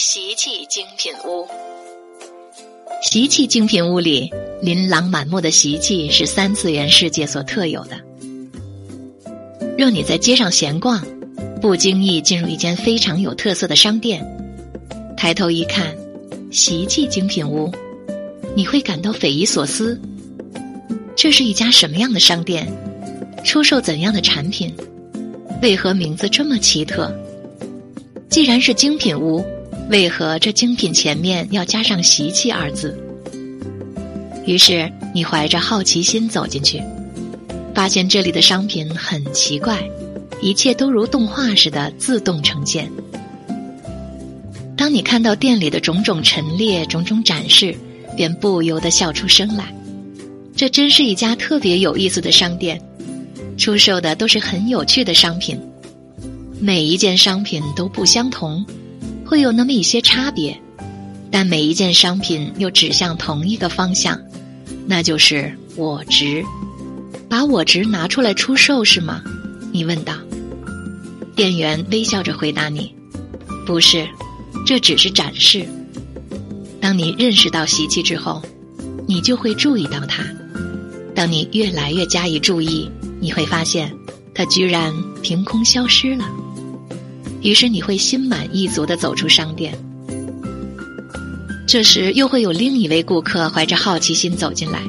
习气精品屋，习气精品屋里琳琅满目的习气是三次元世界所特有的。若你在街上闲逛，不经意进入一间非常有特色的商店，抬头一看，习气精品屋，你会感到匪夷所思。这是一家什么样的商店？出售怎样的产品？为何名字这么奇特？既然是精品屋，为何这精品前面要加上“习气”二字？于是你怀着好奇心走进去，发现这里的商品很奇怪，一切都如动画似的自动呈现。当你看到店里的种种陈列、种种展示，便不由得笑出声来。这真是一家特别有意思的商店。出售的都是很有趣的商品，每一件商品都不相同，会有那么一些差别，但每一件商品又指向同一个方向，那就是我值。把我值拿出来出售是吗？你问道。店员微笑着回答你：“不是，这只是展示。当你认识到习气之后，你就会注意到它。当你越来越加以注意。”你会发现，它居然凭空消失了。于是你会心满意足的走出商店。这时又会有另一位顾客怀着好奇心走进来。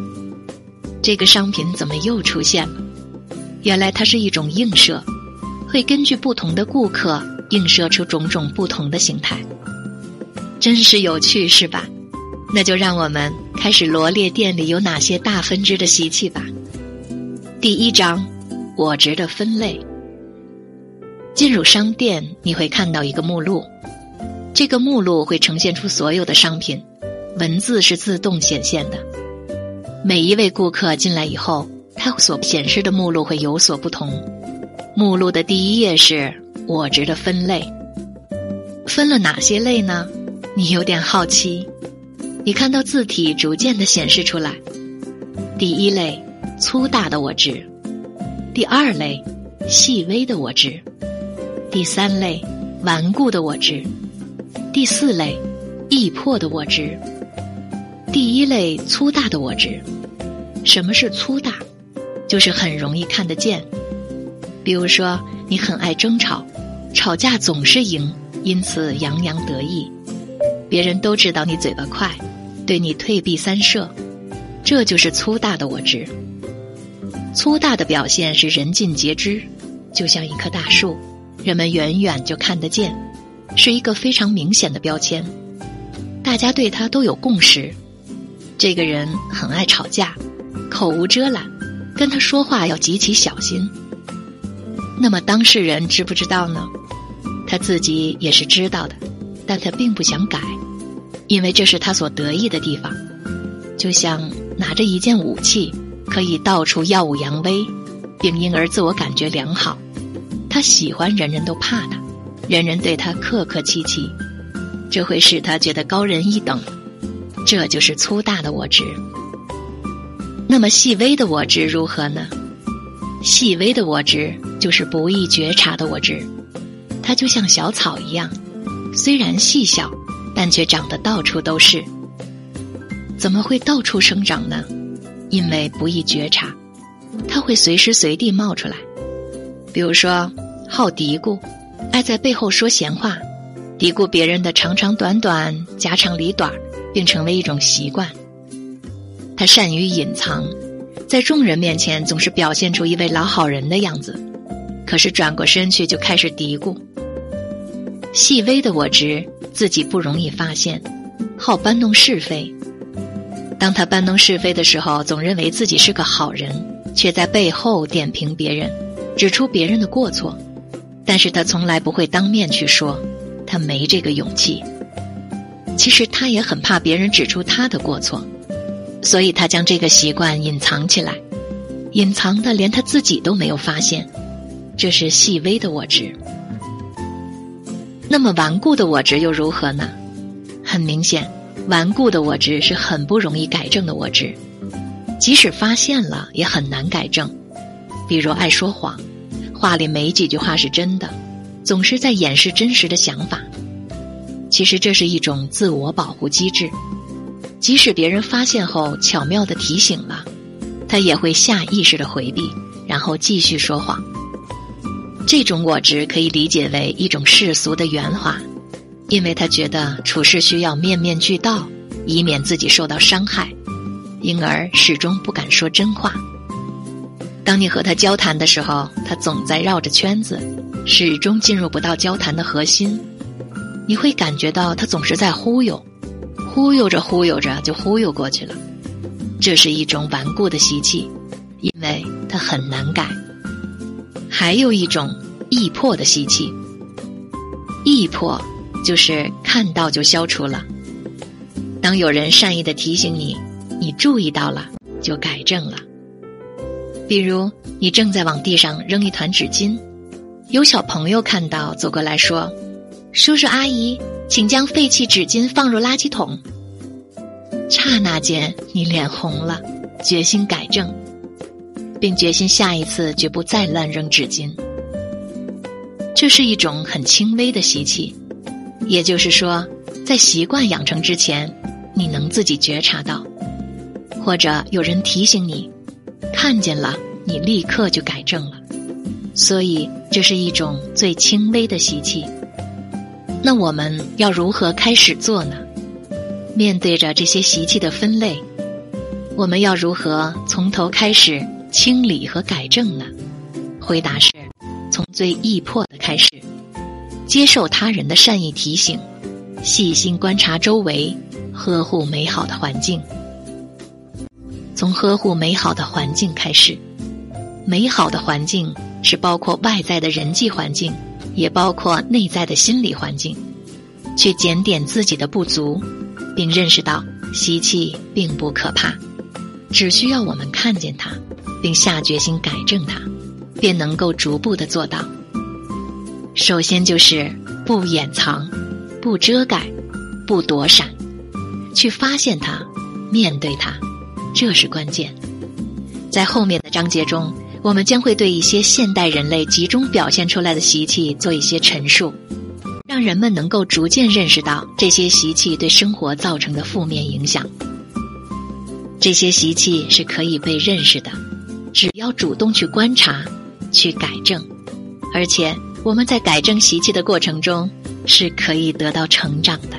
这个商品怎么又出现了？原来它是一种映射，会根据不同的顾客映射出种种不同的形态。真是有趣，是吧？那就让我们开始罗列店里有哪些大分支的习气吧。第一章，我值的分类。进入商店，你会看到一个目录，这个目录会呈现出所有的商品，文字是自动显现的。每一位顾客进来以后，他所显示的目录会有所不同。目录的第一页是我值的分类，分了哪些类呢？你有点好奇。你看到字体逐渐的显示出来，第一类。粗大的我值，第二类细微的我值，第三类顽固的我执，第四类易破的我执。第一类粗大的我执，什么是粗大？就是很容易看得见。比如说，你很爱争吵，吵架总是赢，因此洋洋得意。别人都知道你嘴巴快，对你退避三舍，这就是粗大的我执。粗大的表现是人尽皆知，就像一棵大树，人们远远就看得见，是一个非常明显的标签。大家对他都有共识。这个人很爱吵架，口无遮拦，跟他说话要极其小心。那么当事人知不知道呢？他自己也是知道的，但他并不想改，因为这是他所得意的地方，就像拿着一件武器。可以到处耀武扬威，并因而自我感觉良好。他喜欢人人都怕他，人人对他客客气气，这会使他觉得高人一等。这就是粗大的我执。那么细微的我执如何呢？细微的我执就是不易觉察的我执。它就像小草一样，虽然细小，但却长得到处都是。怎么会到处生长呢？因为不易觉察，它会随时随地冒出来。比如说，好嘀咕，爱在背后说闲话，嘀咕别人的长长短短、家长里短，并成为一种习惯。他善于隐藏，在众人面前总是表现出一位老好人的样子，可是转过身去就开始嘀咕。细微的我知，自己不容易发现，好搬弄是非。当他搬弄是非的时候，总认为自己是个好人，却在背后点评别人，指出别人的过错。但是他从来不会当面去说，他没这个勇气。其实他也很怕别人指出他的过错，所以他将这个习惯隐藏起来，隐藏的连他自己都没有发现。这是细微的我执。那么顽固的我执又如何呢？很明显。顽固的我执是很不容易改正的我执，即使发现了也很难改正。比如爱说谎，话里没几句话是真的，总是在掩饰真实的想法。其实这是一种自我保护机制，即使别人发现后巧妙的提醒了，他也会下意识的回避，然后继续说谎。这种我执可以理解为一种世俗的圆滑，因为他觉得处事需要面面俱到，以免自己受到伤害，因而始终不敢说真话。当你和他交谈的时候，他总在绕着圈子，始终进入不到交谈的核心。你会感觉到他总是在忽悠，忽悠着忽悠着就忽悠过去了。这是一种顽固的习气，因为他很难改。还有一种易破的习气，易破就是看到就消除了。当有人善意的提醒你，你注意到了就改正了。比如你正在往地上扔一团纸巾，有小朋友看到走过来说。叔叔阿姨，请将废弃纸巾放入垃圾桶。刹那间，你脸红了，决心改正，并决心下一次绝不再乱扔纸巾。这是一种很轻微的习气，也就是说，在习惯养成之前，你能自己觉察到，或者有人提醒你，看见了，你立刻就改正了。所以，这是一种最轻微的习气。那我们要如何开始做呢？面对着这些习气的分类，我们要如何从头开始清理和改正呢？回答是：从最易破的开始，接受他人的善意提醒，细心观察周围，呵护美好的环境。从呵护美好的环境开始，美好的环境是包括外在的人际环境。也包括内在的心理环境，去检点自己的不足，并认识到习气并不可怕，只需要我们看见它，并下决心改正它，便能够逐步的做到。首先就是不掩藏、不遮盖、不躲闪，去发现它，面对它，这是关键。在后面的章节中。我们将会对一些现代人类集中表现出来的习气做一些陈述，让人们能够逐渐认识到这些习气对生活造成的负面影响。这些习气是可以被认识的，只要主动去观察、去改正，而且我们在改正习气的过程中是可以得到成长的。